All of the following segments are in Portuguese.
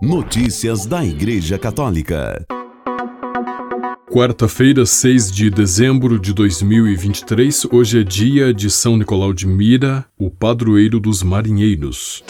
Notícias da Igreja Católica. Quarta-feira, 6 de dezembro de 2023, hoje é dia de São Nicolau de Mira, o padroeiro dos marinheiros.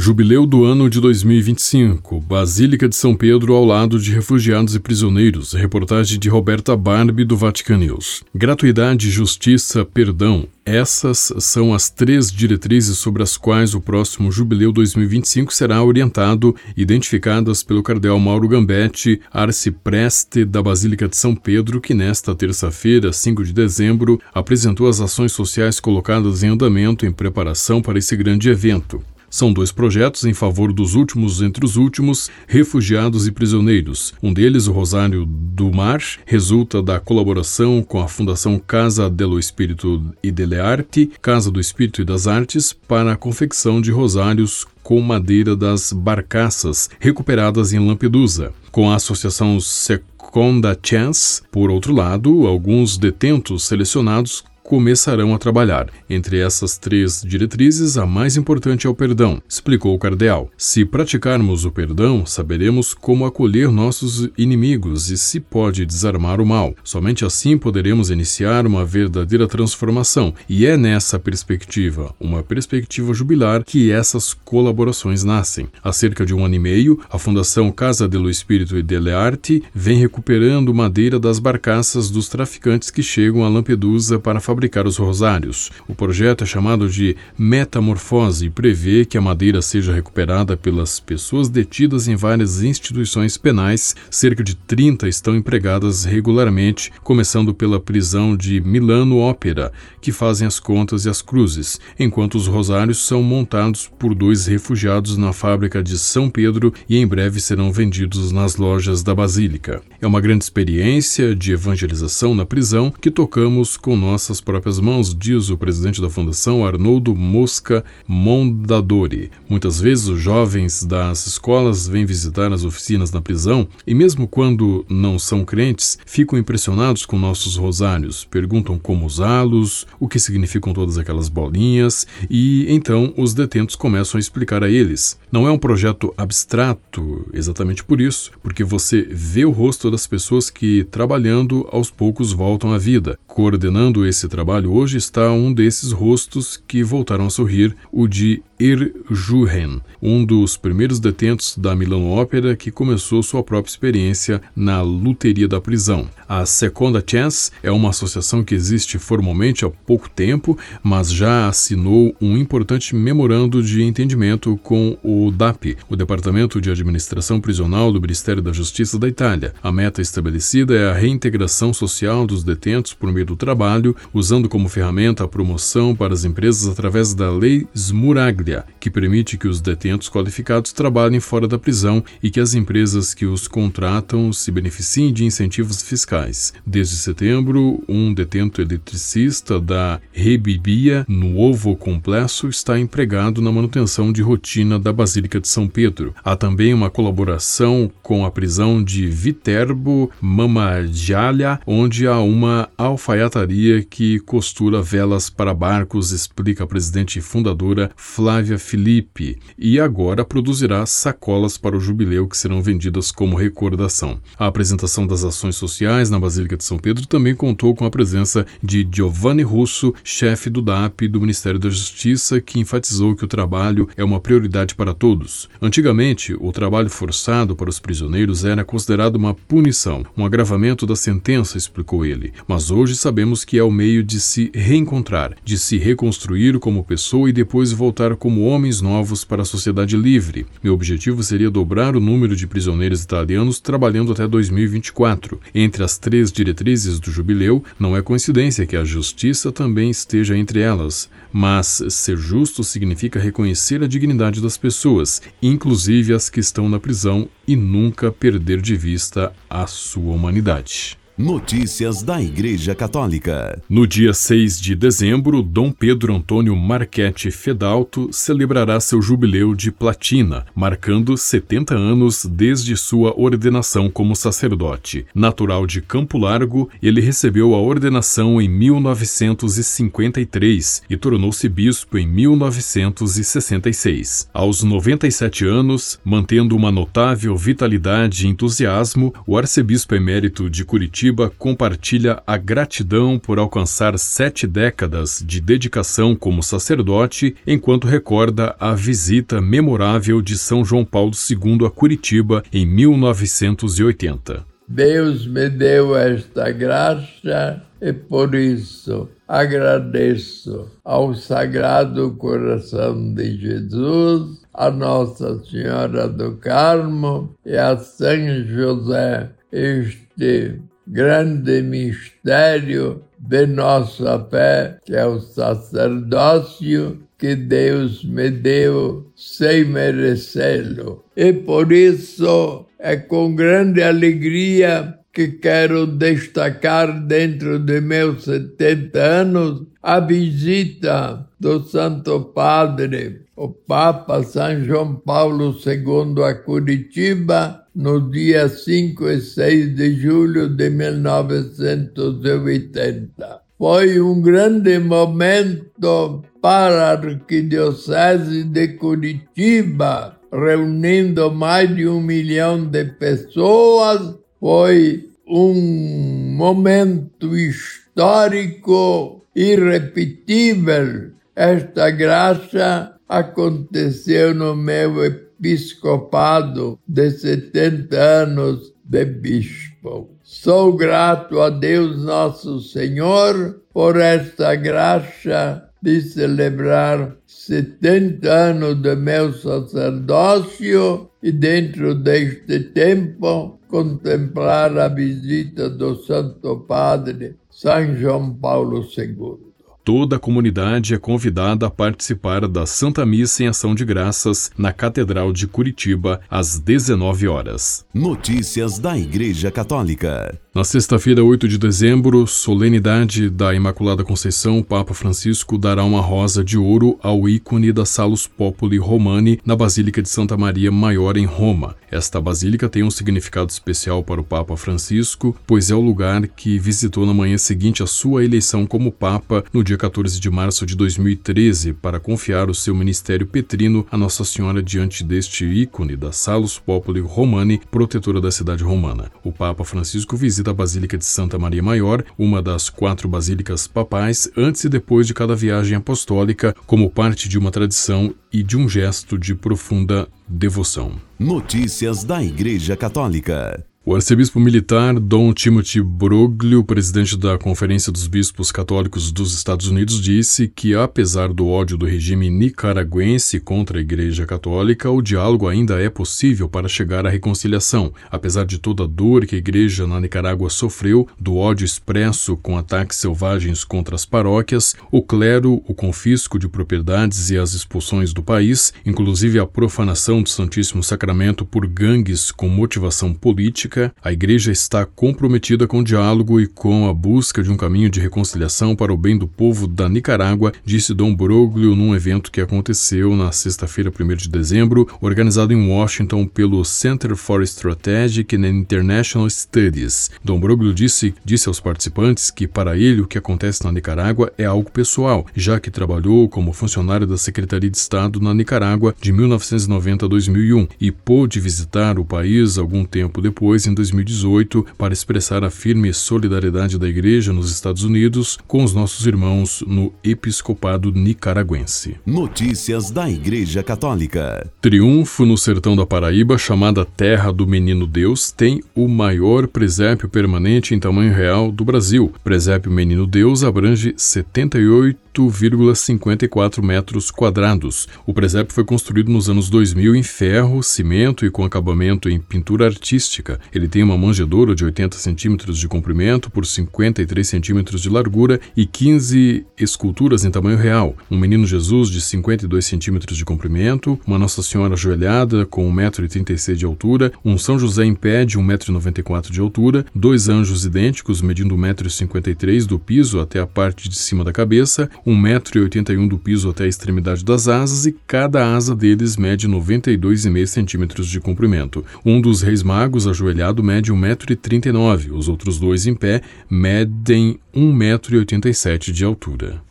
Jubileu do ano de 2025. Basílica de São Pedro ao lado de refugiados e prisioneiros. Reportagem de Roberta Barbie do Vatican News. Gratuidade, justiça, perdão. Essas são as três diretrizes sobre as quais o próximo Jubileu 2025 será orientado, identificadas pelo cardeal Mauro Gambetti, arcipreste da Basílica de São Pedro, que nesta terça-feira, 5 de dezembro, apresentou as ações sociais colocadas em andamento em preparação para esse grande evento. São dois projetos em favor dos últimos entre os últimos, refugiados e prisioneiros. Um deles, o Rosário do Mar, resulta da colaboração com a Fundação Casa dello Espírito e delle Arti, Casa do Espírito e das Artes, para a confecção de rosários com madeira das barcaças recuperadas em Lampedusa. Com a associação Seconda Chance, por outro lado, alguns detentos selecionados começarão a trabalhar. Entre essas três diretrizes, a mais importante é o perdão, explicou o cardeal. Se praticarmos o perdão, saberemos como acolher nossos inimigos e se pode desarmar o mal. Somente assim poderemos iniciar uma verdadeira transformação, e é nessa perspectiva, uma perspectiva jubilar, que essas colaborações nascem. Há cerca de um ano e meio, a Fundação Casa dello Espírito e delle Arte vem recuperando madeira das barcaças dos traficantes que chegam a Lampedusa para fabricar fabricar os rosários. O projeto é chamado de Metamorfose e prevê que a madeira seja recuperada pelas pessoas detidas em várias instituições penais. Cerca de 30 estão empregadas regularmente, começando pela prisão de Milano Ópera, que fazem as contas e as cruzes, enquanto os rosários são montados por dois refugiados na fábrica de São Pedro e em breve serão vendidos nas lojas da Basílica. É uma grande experiência de evangelização na prisão que tocamos com nossas próprias mãos, diz o presidente da fundação, Arnoldo Mosca Mondadori. Muitas vezes os jovens das escolas vêm visitar as oficinas na prisão e, mesmo quando não são crentes, ficam impressionados com nossos rosários, perguntam como usá-los, o que significam todas aquelas bolinhas e então os detentos começam a explicar a eles. Não é um projeto abstrato, exatamente por isso, porque você vê o rosto das pessoas que, trabalhando, aos poucos voltam à vida. Coordenando esse trabalho hoje está um desses rostos que voltaram a sorrir, o de Irjuhen, um dos primeiros detentos da Milano Ópera que começou sua própria experiência na luteria da prisão. A Seconda Chance é uma associação que existe formalmente há pouco tempo, mas já assinou um importante memorando de entendimento com o DAP, o Departamento de Administração Prisional do Ministério da Justiça da Itália. A meta estabelecida é a reintegração social dos detentos por meio do trabalho, usando como ferramenta a promoção para as empresas através da Lei Smuraglia que permite que os detentos qualificados trabalhem fora da prisão e que as empresas que os contratam se beneficiem de incentivos fiscais. Desde setembro, um detento eletricista da Rebibia, no Ovo Complexo, está empregado na manutenção de rotina da Basílica de São Pedro. Há também uma colaboração com a prisão de Viterbo Mamajalha, onde há uma alfaiataria que costura velas para barcos, explica a presidente e fundadora Flávia Felipe e agora produzirá sacolas para o jubileu que serão vendidas como recordação. A apresentação das ações sociais na Basílica de São Pedro também contou com a presença de Giovanni Russo, chefe do DAP do Ministério da Justiça, que enfatizou que o trabalho é uma prioridade para todos. Antigamente, o trabalho forçado para os prisioneiros era considerado uma punição, um agravamento da sentença, explicou ele. Mas hoje sabemos que é o meio de se reencontrar, de se reconstruir como pessoa e depois voltar com como homens novos para a sociedade livre. Meu objetivo seria dobrar o número de prisioneiros italianos trabalhando até 2024. Entre as três diretrizes do jubileu, não é coincidência que a justiça também esteja entre elas, mas ser justo significa reconhecer a dignidade das pessoas, inclusive as que estão na prisão, e nunca perder de vista a sua humanidade. Notícias da Igreja Católica. No dia 6 de dezembro, Dom Pedro Antônio Marchetti Fedalto celebrará seu jubileu de platina, marcando 70 anos desde sua ordenação como sacerdote. Natural de Campo Largo, ele recebeu a ordenação em 1953 e tornou-se bispo em 1966. Aos 97 anos, mantendo uma notável vitalidade e entusiasmo, o arcebispo emérito de Curitiba Curitiba compartilha a gratidão por alcançar sete décadas de dedicação como sacerdote, enquanto recorda a visita memorável de São João Paulo II a Curitiba em 1980. Deus me deu esta graça e por isso agradeço ao Sagrado Coração de Jesus, a Nossa Senhora do Carmo e a São José este grande mistério de nossa fé, que é o sacerdócio que Deus me deu sem merecê-lo. E por isso é com grande alegria que quero destacar dentro de meus 70 anos a visita do Santo Padre, o Papa São João Paulo II a Curitiba, no dia 5 e 6 de julho de 1980. Foi um grande momento para a Arquidiocese de Curitiba, reunindo mais de um milhão de pessoas. Foi um momento histórico irrepetível. Esta graça aconteceu no meu episcopado de 70 anos de bispo. Sou grato a Deus Nosso Senhor por esta graça de celebrar 70 anos de meu sacerdócio e dentro deste tempo contemplar a visita do Santo Padre São João Paulo II. Toda a comunidade é convidada a participar da Santa Missa em Ação de Graças na Catedral de Curitiba às 19 horas. Notícias da Igreja Católica. Na sexta-feira, 8 de dezembro, solenidade da Imaculada Conceição, o Papa Francisco dará uma rosa de ouro ao ícone da Salus Populi Romani na Basílica de Santa Maria Maior em Roma. Esta basílica tem um significado especial para o Papa Francisco, pois é o lugar que visitou na manhã seguinte à sua eleição como Papa no dia 14 de março de 2013 para confiar o seu ministério petrino a Nossa Senhora diante deste ícone da Salus Populi Romani, protetora da cidade romana. O Papa Francisco visita a Basílica de Santa Maria Maior, uma das quatro basílicas papais, antes e depois de cada viagem apostólica, como parte de uma tradição e de um gesto de profunda devoção. Notícias da Igreja Católica. O arcebispo militar Dom Timothy Broglio, presidente da Conferência dos Bispos Católicos dos Estados Unidos, disse que, apesar do ódio do regime nicaragüense contra a Igreja Católica, o diálogo ainda é possível para chegar à reconciliação. Apesar de toda a dor que a Igreja na Nicarágua sofreu, do ódio expresso com ataques selvagens contra as paróquias, o clero, o confisco de propriedades e as expulsões do país, inclusive a profanação do Santíssimo Sacramento por gangues com motivação política, a Igreja está comprometida com o diálogo e com a busca de um caminho de reconciliação para o bem do povo da Nicarágua, disse Dom Broglio num evento que aconteceu na sexta-feira, 1 de dezembro, organizado em Washington pelo Center for Strategic and International Studies. Dom Broglio disse, disse aos participantes que, para ele, o que acontece na Nicarágua é algo pessoal, já que trabalhou como funcionário da Secretaria de Estado na Nicarágua de 1990 a 2001 e pôde visitar o país algum tempo depois em 2018 para expressar a firme solidariedade da Igreja nos Estados Unidos com os nossos irmãos no episcopado nicaragüense. Notícias da Igreja Católica. Triunfo no sertão da Paraíba, chamada Terra do Menino Deus, tem o maior presépio permanente em tamanho real do Brasil. Presépio Menino Deus abrange 78 8,54 metros quadrados. O presépio foi construído nos anos 2000 em ferro, cimento e com acabamento em pintura artística Ele tem uma manjedoura de 80 centímetros de comprimento por 53 centímetros de largura e 15 esculturas em tamanho real. Um menino Jesus de 52 centímetros de comprimento, uma Nossa Senhora ajoelhada com 1,36m de altura, um São José em pé de 1,94m de altura, dois anjos idênticos medindo 1,53m do piso até a parte de cima da cabeça, 1,81m do piso até a extremidade das asas e cada asa deles mede 92,5 centímetros de comprimento. Um dos reis magos ajoelhado mede 1,39m, os outros dois em pé medem 1,87m de altura.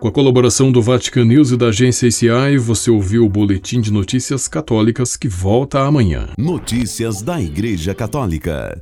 Com a colaboração do Vatican News e da agência ACI, você ouviu o Boletim de Notícias Católicas que volta amanhã. Notícias da Igreja Católica.